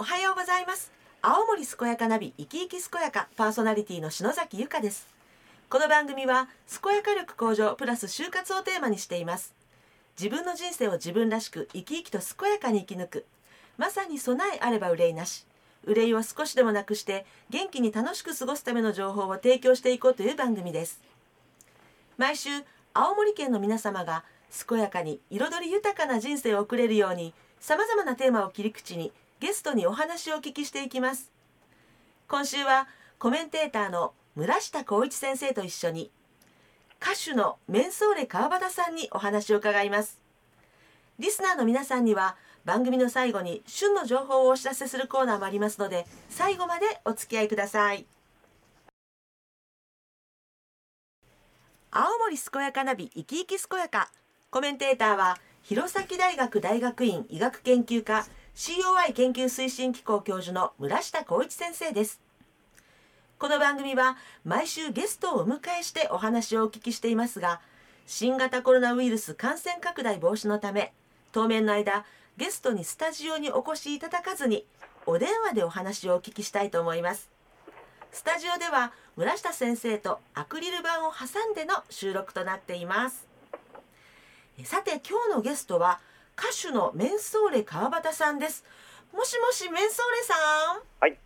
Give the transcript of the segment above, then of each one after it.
おはようございます。青森健やかナビ生き生き健やかパーソナリティの篠崎由香です。この番組は健やか力向上プラス就活をテーマにしています。自分の人生を自分らしく生き生きと健やかに生き抜く。まさに備えあれば憂いなし。憂いを少しでもなくして元気に楽しく過ごすための情報を提供していこうという番組です。毎週青森県の皆様が健やかに彩り豊かな人生を送れるようにさまざまなテーマを切り口にゲストにお話をお聞きしていきます。今週はコメンテーターの村下光一先生と一緒に歌手のメンソーレ川端さんにお話を伺います。リスナーの皆さんには番組の最後に旬の情報をお知らせするコーナーもありますので最後までお付き合いください。青森健やかナビ生き生き健やかコメンテーターは弘前大学大学院医学研究科 COI 研究推進機構教授の村下光一先生です。この番組は毎週ゲストをお迎えしてお話をお聞きしていますが新型コロナウイルス感染拡大防止のため当面の間ゲストにスタジオにお越しいただかずにお電話でお話をお聞きしたいと思います。スタジオでは村下先生とアクリル板を挟んでの収録となっています。さて今日のゲストは歌手のメンソーレ川端さんです。もしもしメンソーレさん？はい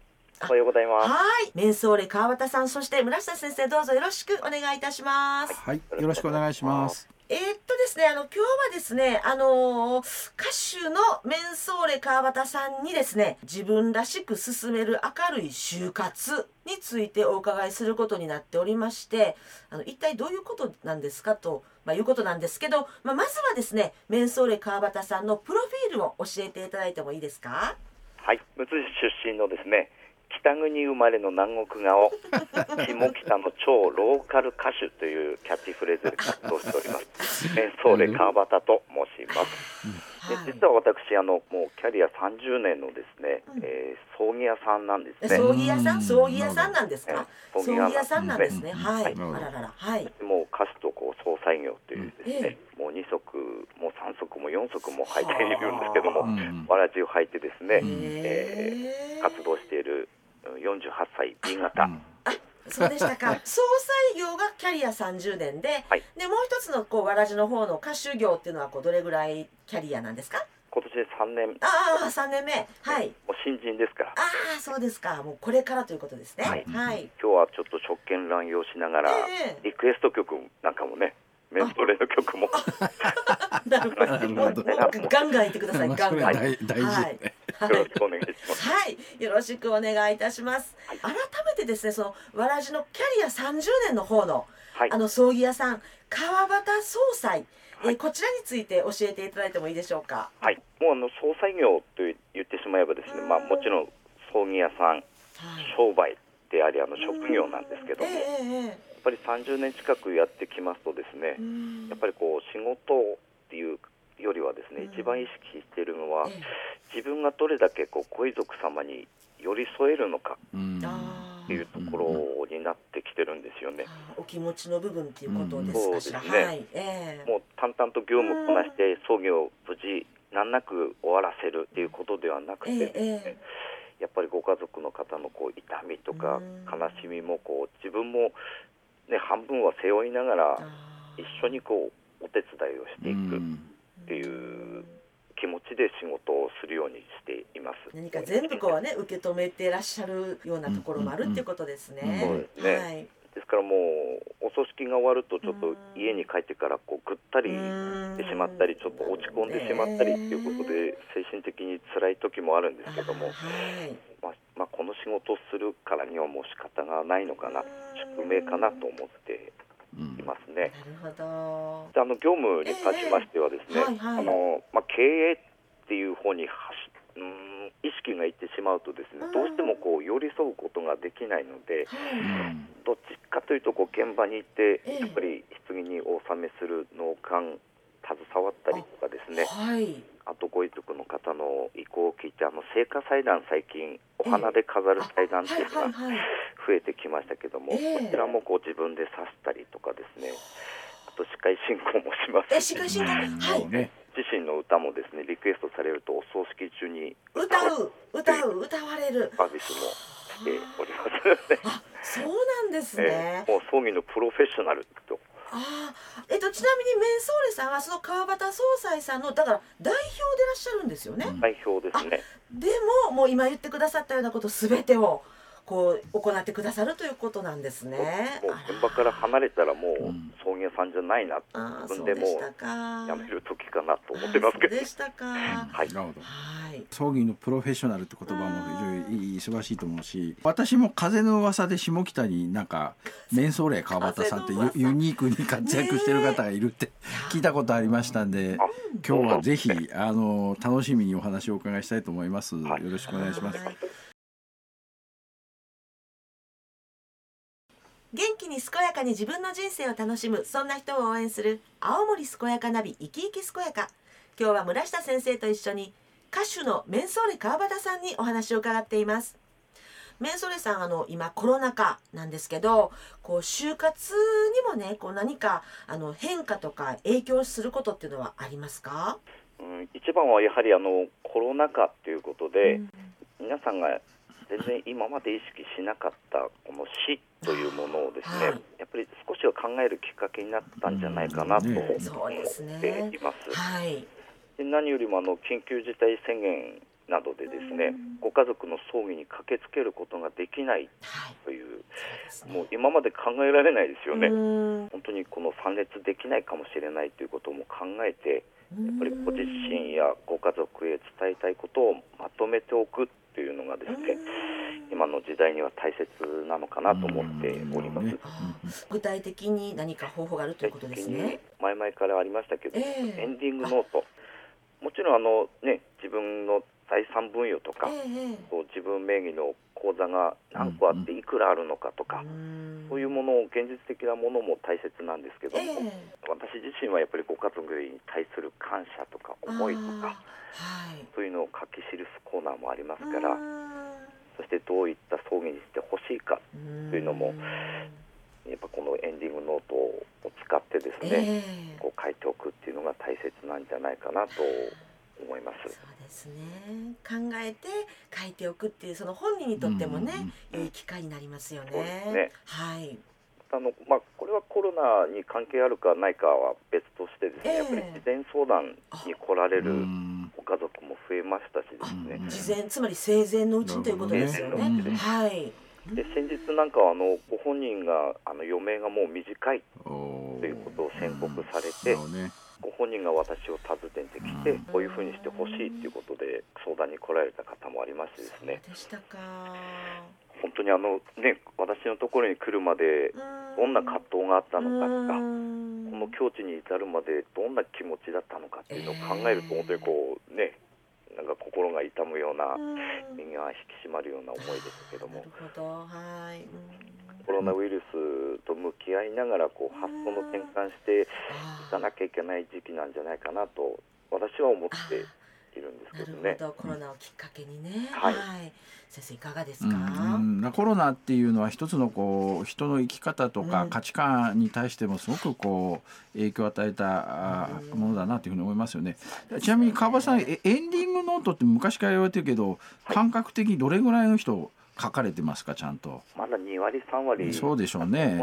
おはようございます。はい。メンソーレ川端さんそして村下先生どうぞよろしくお願いいたします。はいよろしくお願いしますえー、っとですねあの今日はですねあのー、歌手のメンソーレ川端さんにですね自分らしく進める明るい就活についてお伺いすることになっておりましてあの一体どういうことなんですかと、まあ、いうことなんですけど、まあ、まずはですねメンソーレ川端さんのプロフィールを教えていただいてもいいですか？はいむつ出身のですね北国生まれの南国顔。下北の超ローカル歌手というキャッチフレーズで活動しております。メンソーレ川端と申します、で実は私あのもうキャリア30年のですね、うん、えー、葬儀屋さんなんですね。葬儀屋さん？葬儀屋さんなんですか、葬儀屋さんなんですね、はい、あららら。はい。もう歌手とこう総裁業というですね、えー、もう2足もう3足も4足も履いているんですけどもわらじを履いてですね、えー、活動している48歳 B 型、そうでしたか。総裁業がキャリア30年で、はい、でもう一つのこうわらじの方の歌手業っていうのはこうどれぐらいキャリアなんですか？今年で3年。ああ3年目。はい。もう新人ですから。ああそうですか。もうこれからということですね。はい、はい、今日はちょっと職権乱用しながら、えー、リクエスト曲なんかもねメントレの曲も。なるほど。ガンガン言ってください。ガンガン。大事、はいよろしくお願いします。はい、よろしくお願いいたします。はい、改めてですね、そのわらじのキャリア30年の方の、はい、あの葬儀屋さん川端総裁、はい、えこちらについて教えていただいてもいいでしょうか？はい、もうあの総裁業と言ってしまえばですね、まあもちろん葬儀屋さん、商売でありあの職業なんですけども。えー、やっぱり30年近くやってきますとですね、やっぱりこう仕事っていうよりはですね、一番意識しているのは、自分がどれだけこうご遺族様に寄り添えるのかっていうところになってきてるんですよね。お気持ちの部分っていうことですかしら。そうですね。はい。えー、もう淡々と業務をこなして葬儀を無事難なく終わらせるっていうことではなくて、ねえー、やっぱりご家族の方のこう痛みとか悲しみもこう自分もね半分は背負いながら一緒にこうお手伝いをしていく。っていう気持ちで仕事をするようにしています。何か全部こうね受け止めてらっしゃるようなところもあるっていうことですね。そうですね、はい、ですからもうお葬式が終わるとちょっと家に帰ってからこうぐったりしてしまったりちょっと落ち込んでしまったりっていうことで精神的に辛い時もあるんですけども、はい。まあまあ、この仕事をするからにはもう仕方がないのかな。宿命かなと思っていますね。なるほど。あの業務に関しましてはですね、えーはいはい、あのまあ経営っていう方にうん意識がいってしまうとですね、どうしてもこう寄り添うことができないので、どっちかというとこう現場に行ってやっぱり棺にお納めする納棺携わったりとかですね、はい、あとご遺族の方の意向を聞いてあの聖火祭壇最近お花で飾る祭壇っていうのが増えてきましたけども、こちらもこう自分で刺したりとかですね あと司会進行もします。し、司会進行？はい。自身の歌もですねリクエストされるとお葬式中に歌う歌うう歌われる。サービスもしております。あそうなんですね、えー、もう葬儀のプロフェッショナルとあえっと、ちなみにメンソーレさんはその川端総裁さんのだから代表でいらっしゃるんですよね。代表ですねでももう今言ってくださったようなことすべてをこう行ってくださるということなんですね。もう現場から離れたらもう葬儀屋さんじゃないな、自分でもやめる時かなと思ってますけど。でしたか。はい。なるほど。はい。葬儀のプロフェッショナルって言葉も非常に素晴らしいと思うし、私も風の噂で下北になんかメンソーレ川端さんってユニークに活躍してる方がいるって聞いたことありましたんで、今日はぜひあの楽しみにお話をお伺いしたいと思います。よろしくお願いします。元気に健やかに自分の人生を楽しむそんな人を応援する青森健やかナビ生き生き健やか。今日は村下先生と一緒に歌手のメンソーレ川端さんにお話を伺っています。メンソーレさんあの今コロナ禍なんですけどこう就活にもねこう何かあの変化とか影響することっていうのはありますか、うん、一番はやはりあのコロナ禍ということで、うん、皆さんが全然今まで意識しなかったこの死というものをですね、はい、やっぱり少しは考えるきっかけになったんじゃないかなと思っています。はい、で何よりもあの緊急事態宣言などでですね、ご家族の葬儀に駆けつけることができないという、はい、もう今まで考えられないですよね。本当にこの参列できないかもしれないということも考えて、やっぱりご自身やご家族へ伝えたいことをまとめておくというのがですね、今の時代には大切なのかなと思っております。具体的に何か方法があるということですね。前々からありましたけど、えー、エンディングノート。もちろんあのね自分の財産分与とか、えー、こう自分名義の口座が何個あっていくらあるのかとか、うん、そういうものを現実的なものも大切なんですけども、えー、私自身はやっぱりご家族に対する感謝とか思いとか、はい、そういうのを書き記すコーナーもありますから、そしてどういった葬儀にしてほしいかというのも、やっぱこのエンディングノートを使ってですね、えー、こう書いておくっていうのが大切なんじゃないかなと思います。そうですね。考えて書いておくっていうその本人にとってもね、うん、いい機会になりますよね。ねはい。あのまあこれはコロナに関係あるかないかは別としてですね、えー、やっぱり事前相談に来られるご家族も増えましたしですね。事前つまり生前のうちということですよね。はい。で先日なんかはあのご本人があの余命がもう短いということを宣告されて、ご本人が私を訪ねてきて、こういうふうにしてほしいということで相談に来られた方もありましてですね。でしたか。本当にあの、ね、私のところに来るまでどんな葛藤があったのかとかこの境地に至るまでどんな気持ちだったのかっていうのを考えると本当にこうねなんか心が痛むような身が引き締まるような思いですけども。はいコロナウイルスと向き合いながらこう発想の転換していかなきゃいけない時期なんじゃないかなと私は思っているんですけどね。コロナをきっかけにね、はい、はい、先生いかがですか、うん、コロナっていうのは一つのこう人の生き方とか価値観に対してもすごくこう影響を与えたものだなというふうに思いますよね。ちなみに川端さんエンディングノートって昔から言われてるけど、感覚的にどれぐらいの人書かれてますかちゃんと。まだ2割3割そうでしょうね、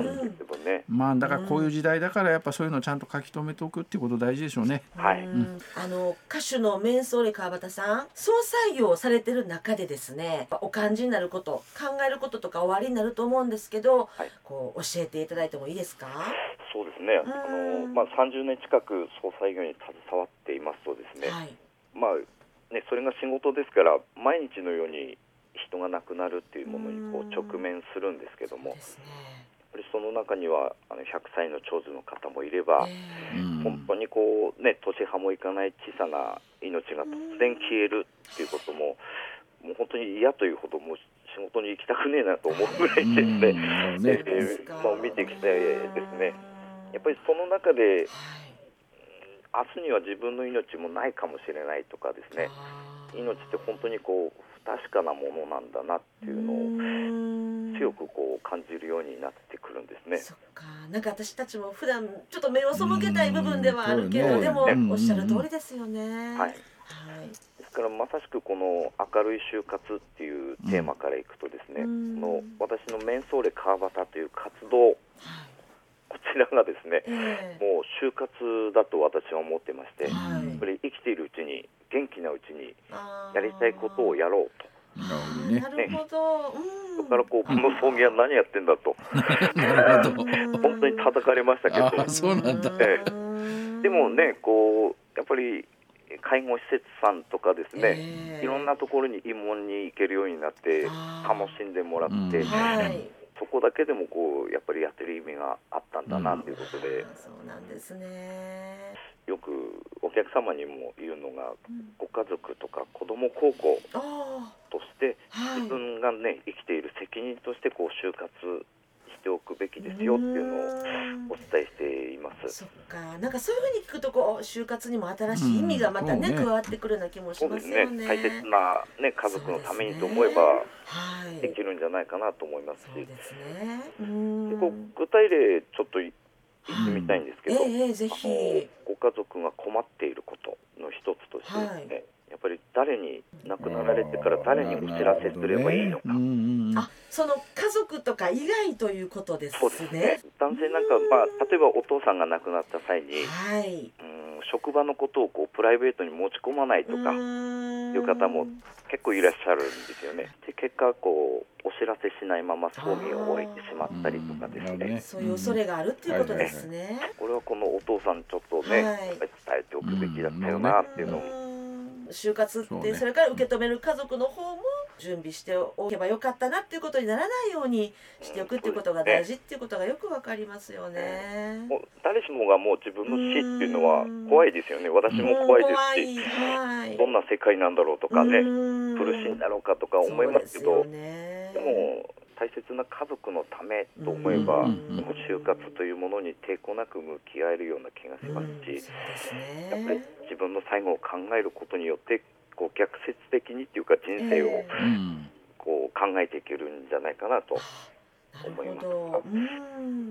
ね、まあだからこういう時代だからやっぱそういうのをちゃんと書き留めておくっていうこと大事でしょうね。はい、うん、あの歌手のメンソーレ川端さん総裁業をされてる中でですねお感じになること考えることとかおありになると思うんですけど、はい、こう教えていただいてもいいですか？そうですね。あの、まあ、30年近く総裁業に携わっていますとですね、はい、まあねそれが仕事ですから毎日のように人が亡くなるっていうものにこう直面するんですけども、やっぱりその中にはあの100歳の長寿の方もいれば、本当にこうね年派もいかない小さな命が突然消えるっていうことも、もう本当に嫌というほどもう仕事に行きたくねえなと思うぐらいですね、まあ、見てきてですね、やっぱりその中で、明日には自分の命もないかもしれないとかですね、命って本当にこう確かなものなんだなっていうのを強くこう感じるようになってくるんですね。そっか。なんか私たちも普段ちょっと目を背けたい部分ではあるけど、でもおっしゃる通りですよね。はい、はい。ですからまさしくこの明るい就活っていうテーマからいくとですね、うん、の私のメンソーレ川端という活動、こちらがですね、えー、もう就活だと私は思ってまして、はい、やっぱり生きているうちに元気なうちにやりたいことをやろうと。なるほど。だからこうこの葬儀は何やってんだと。なるほど。本当に叩かれましたけど。そうなんだ。ええ、でもねこうやっぱり介護施設さんとかですね、えー、いろんなところに慰問に行けるようになって楽しんでもらって、うんはい、そこだけでもこうやっぱりやってる意味があったんだなということで、うん、そうなんですね。よくお客様にも言うのが、うん、ご家族とか子ども高校として、自分がね生きている責任としてこう就活しておくべきですよっていうのをお伝えしています。そっか、なんかそういうふうに聞くとこう就活にも新しい意味がまたね、うんね加わってくるような気もしますよね。ね大切なね家族のためにと思えば、できるんじゃないかなと思いますし。そうですね。うん。でこう具体例ちょっと言ってみたいんですけど、えー、ぜひご家族が困っていることの一つとしてですね。はいやっぱり誰に亡くなられてから誰にお知らせすればいいのか。あ、その家族とか以外ということですね。そうですね。男性なんかまあ例えばお父さんが亡くなった際に、はい、うん職場のことをこうプライベートに持ち込まないとかいう方も結構いらっしゃるんですよね。で結果こうお知らせしないまま葬儀を終えてしまったりとかですね。そういう恐れがあるっていうことですね。これはこのお父さんちょっとね、はい、伝えておくべきだったよなっていうのを。就活ってそれから受け止める家族の方も準備しておけばよかったなっていうことにならないようにしておくっていうことが大事っていうことがよくわかりますよね。もう誰しもがもう自分の死っていうのは怖いですよね。私も怖いですし、はい、どんな世界なんだろうとかね、苦しいんだろうかとか思いますけど、でね、でも大切な家族のためと思えば、就活というものに抵抗なく向き合えるような気がしますし、やっぱり自分の最後を考えることによってこう逆説的にっていうか人生をこう考えていけるんじゃないかなと思います。が、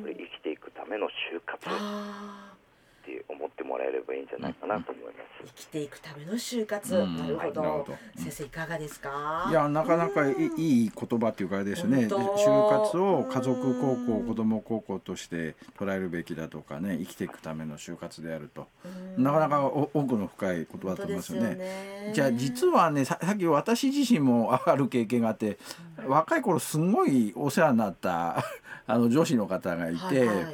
生きていくための就活らえればいいんじゃないかなと思います。生きていくための就活、うん、なるほど、はい、先生いかがですか？いやなかなかいい言葉っていうかですね。就活を家族高校子ども高校として捉えるべきだとかね生きていくための就活であると、なかなか奥の深い言葉だと思いますよね。ね。じゃあ実はねさっき私自身もある経験があって、若い頃すごいお世話になったあの女子の方がいて、はいはい、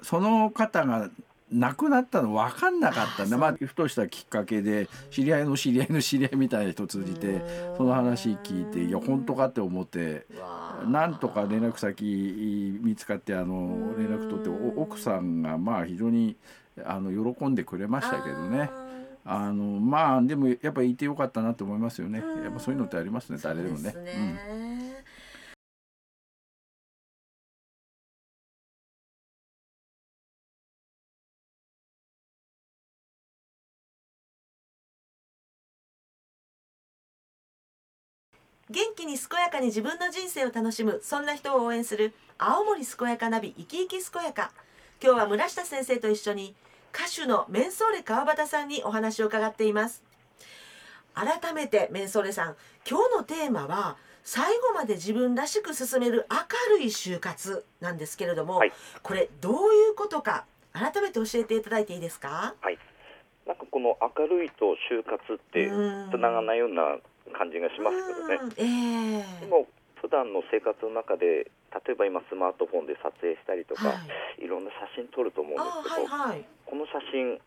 その方が亡くなったの分かんなかったんだ。まあふとしたきっかけで知り合いの知り合いの知り合いみたいな人を通じてその話聞いていや本当かって思ってなんとか連絡先見つかってあの連絡取って奥さんがまあ非常にあの喜んでくれましたけどね。あのまあでもやっぱりいてよかったなと思いますよね。やっぱそういうのってありますね誰でもね。うん元気に健やかに自分の人生を楽しむそんな人を応援する青森健やかナビ生き生き健やか。今日は村下先生と一緒に歌手のメンソーレ川端さんにお話を伺っています。改めてメンソーレさん今日のテーマは最後まで自分らしく進める明るい就活なんですけれども、はい、これどういうことか改めて教えていただいていいですか？はい。なんかこの明るいと就活ってつながないような感じがしますけどね、えー、でも普段の生活の中で例えば今スマートフォンで撮影したりとか、はい、いろんな写真撮ると思うんですけど、はいはい、この写真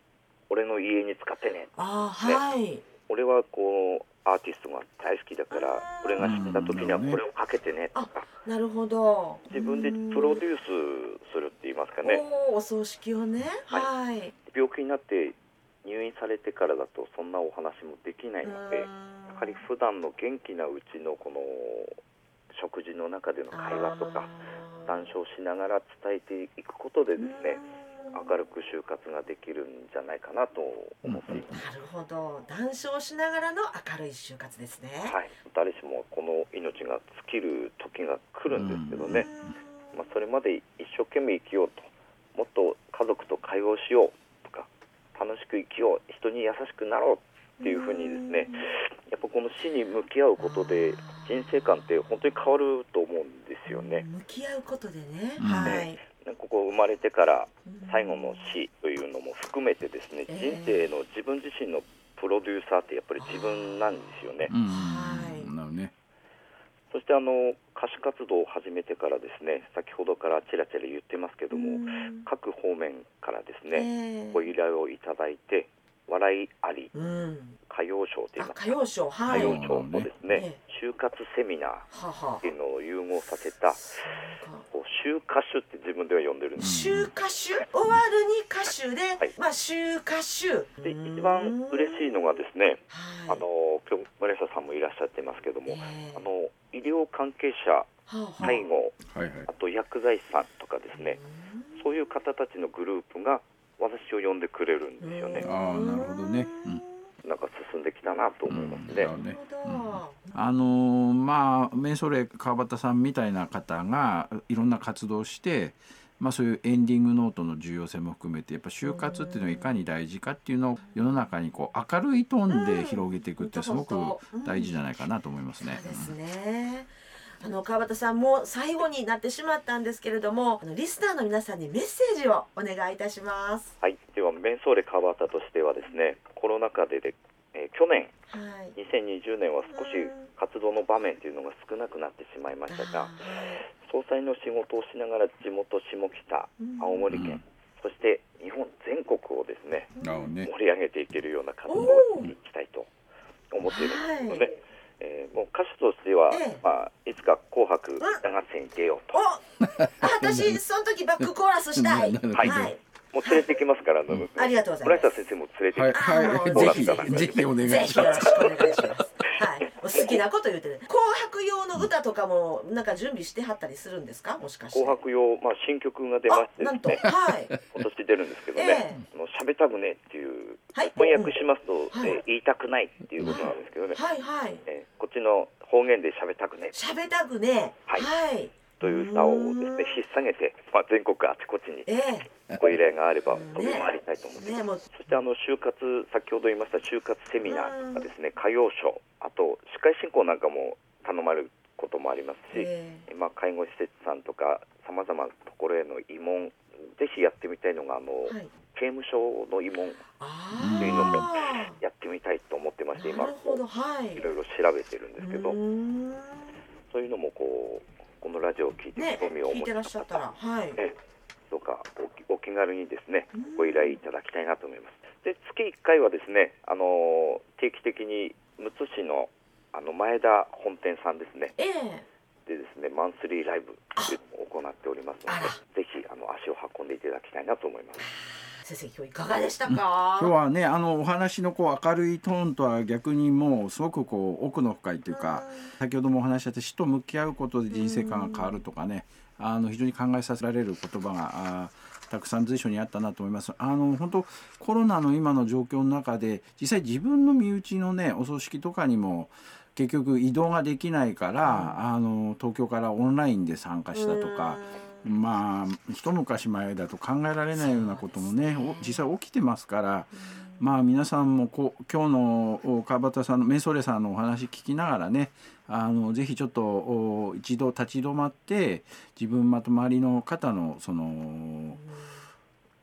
俺の家に使ってね。あ、はい、俺はこうアーティストが大好きだから俺が死んだ時にはこれをかけてね。とか、なるほど。自分でプロデュースするって言いますかね。お葬式をね、はい、病気になって入院されてからだとそんなお話もできないのでやはり普段の元気なうちのこの食事の中での会話とか談笑しながら伝えていくことでですね明るく就活ができるんじゃないかなと思っています。なるほど。談笑しながらの明るい就活ですね。はい、誰しもこの命が尽きる時が来るんですけどね、まあ、それまで一生懸命生きようともっと家族と会話をしよう楽しく生きよう人に優しくなろうっっていうふうにですねやっぱこの死に向き合うことで人生観って本当に変わると思うんですよね。向き合うことでね、はい、ここ生まれてから最後の死というのも含めてですね、人生の自分自身のプロデューサーってやっぱり自分なんですよね。はい、ね。そしてあの歌手活動を始めてからですね先ほどからちらちら言ってますけども、各方面からですね、ご依頼をいただいて笑いあり、うん、歌謡賞といいますか。歌謡賞、はい、歌謡賞とですね、ね就活セミナーっていうのを融合させたこう就歌手って自分では呼んでるんです。就歌手終わるに歌手で、はい、まあ就歌手。で一番嬉しいのがですね、はい、あの今日村下さんもいらっしゃってますけども、えー、あの医療関係者介護、はいはい、あと薬剤師さんとかですねそういう方たちのグループが私を呼んでくれるんですよね。ああなるほどね、うんなんか進んできたなと思いますね。うんねうん、あのー、まあメンソレ川端さんみたいな方がいろんな活動して、まあ、そういうエンディングノートの重要性も含めてやっぱ就活っていうのはいかに大事かっていうのを世の中にこう明るいトーンで広げていくってすごく大事じゃないかなと思いますね。そうですね。あの川端さんも最後になってしまったんですけれどもあのリスナーの皆さんにメッセージをお願いいたします。はい。ではメンソーレ川端としてはですねコロナ禍でで、えー、去年、はい、2020年は少し活動の場面というのが少なくなってしまいましたが、総裁の仕事をしながら地元下北青森県、そして日本全国をですね、ね。盛り上げていけるような活動をしていきたいと思っているんですので、はい。えー、もう歌手としては、ええ、まあ、いつか「紅白歌合戦」に出ようと。私その時バックコーラスしたい。はい、はいもう連れてきますから、うん、ありがとうございます。村下先生も連れてきます。はい、はい、ぜひ、ぜひお願いします。お願いします。はい、好きなこと言ってね。紅白用の歌とかも、なんか準備してはったりするんですか、もしかして。紅白用、まあ、新曲が出ましてですね。はい。今年出るんですけどね。えー、もう喋たくねっていう、はい、翻訳しますと、うん、えー、言いたくないっていうことなんですけどね。はい、はい、えー、こっちの方言で喋たくね。喋たくね。はい。はい。という歌をですね引っ提げて、まあ、全国あちこちにご依頼があれば飛び回りたいと思ってます、ね、そしてあの就活先ほど言いました就活セミナーとかですね歌謡ショーあと司会進行なんかも頼まれることもありますし、まあ、介護施設さんとかさまざまなところへの慰問ぜひやってみたいのがあの、はい、刑務所の慰問というのもやってみたいと思ってまして今、はい、いろいろ調べてるんですけどそういうのもこうこのラジオを聞いて興味を持った方、ね、はい、えどうかおお気軽にですねご依頼いただきたいなと思います。で月1回はですねあの定期的にむつ市のあの前田本店さんですね。えー、でですねマンスリーライブを行っておりますので、ぜひあの足を運んでいただきたいなと思います。先生今日いかがでしたか、今日はねあのお話のこう明るいトーンとは逆にもうすごくこう奥の深いというか、先ほどもお話しした死と向き合うことで人生観が変わるとかね、あの非常に考えさせられる言葉があたくさん随所にあったなと思います。あの本当コロナの今の状況の中で実際自分の身内のねお葬式とかにも結局移動ができないから、あの東京からオンラインで参加したとか。まあ一昔前だと考えられないようなこともね実際起きてますから、まあ皆さんもこ今日の川端さんのメンソレさんのお話聞きながらねあのぜひちょっと一度立ち止まって自分まと周りの方のその。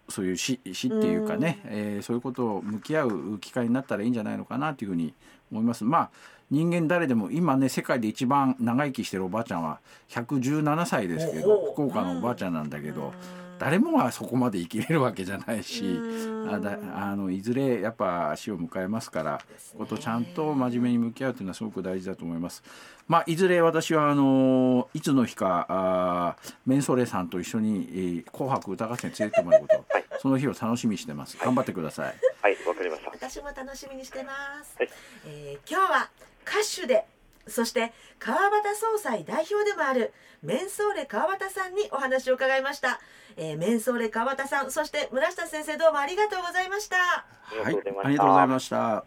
そういう死死っていうかね、えー、そういうことを向き合う機会になったらいいんじゃないのかなというふうに思います。まあ人間誰でも今ね世界で一番長生きしてるおばあちゃんは117歳ですけど福岡のおばあちゃんなんだけど誰もがそこまで生きれるわけじゃないしあだあのいずれやっぱ死を迎えますからことちゃんと真面目に向き合うというのはすごく大事だと思います。まあ、いずれ私はあのいつの日かあメンソレさんと一緒に、えー、紅白歌合戦連れてってもらうこと、はい、その日を楽しみにしてます。頑張ってください。はいわ、かりました。私も楽しみにしてます。はい、えー、今日は歌手でそして川端総裁代表でもあるメンソーレ川端さんにお話を伺いました、えー、メンソーレ川端さんそして村下先生どうもありがとうございました。はいありがとうございました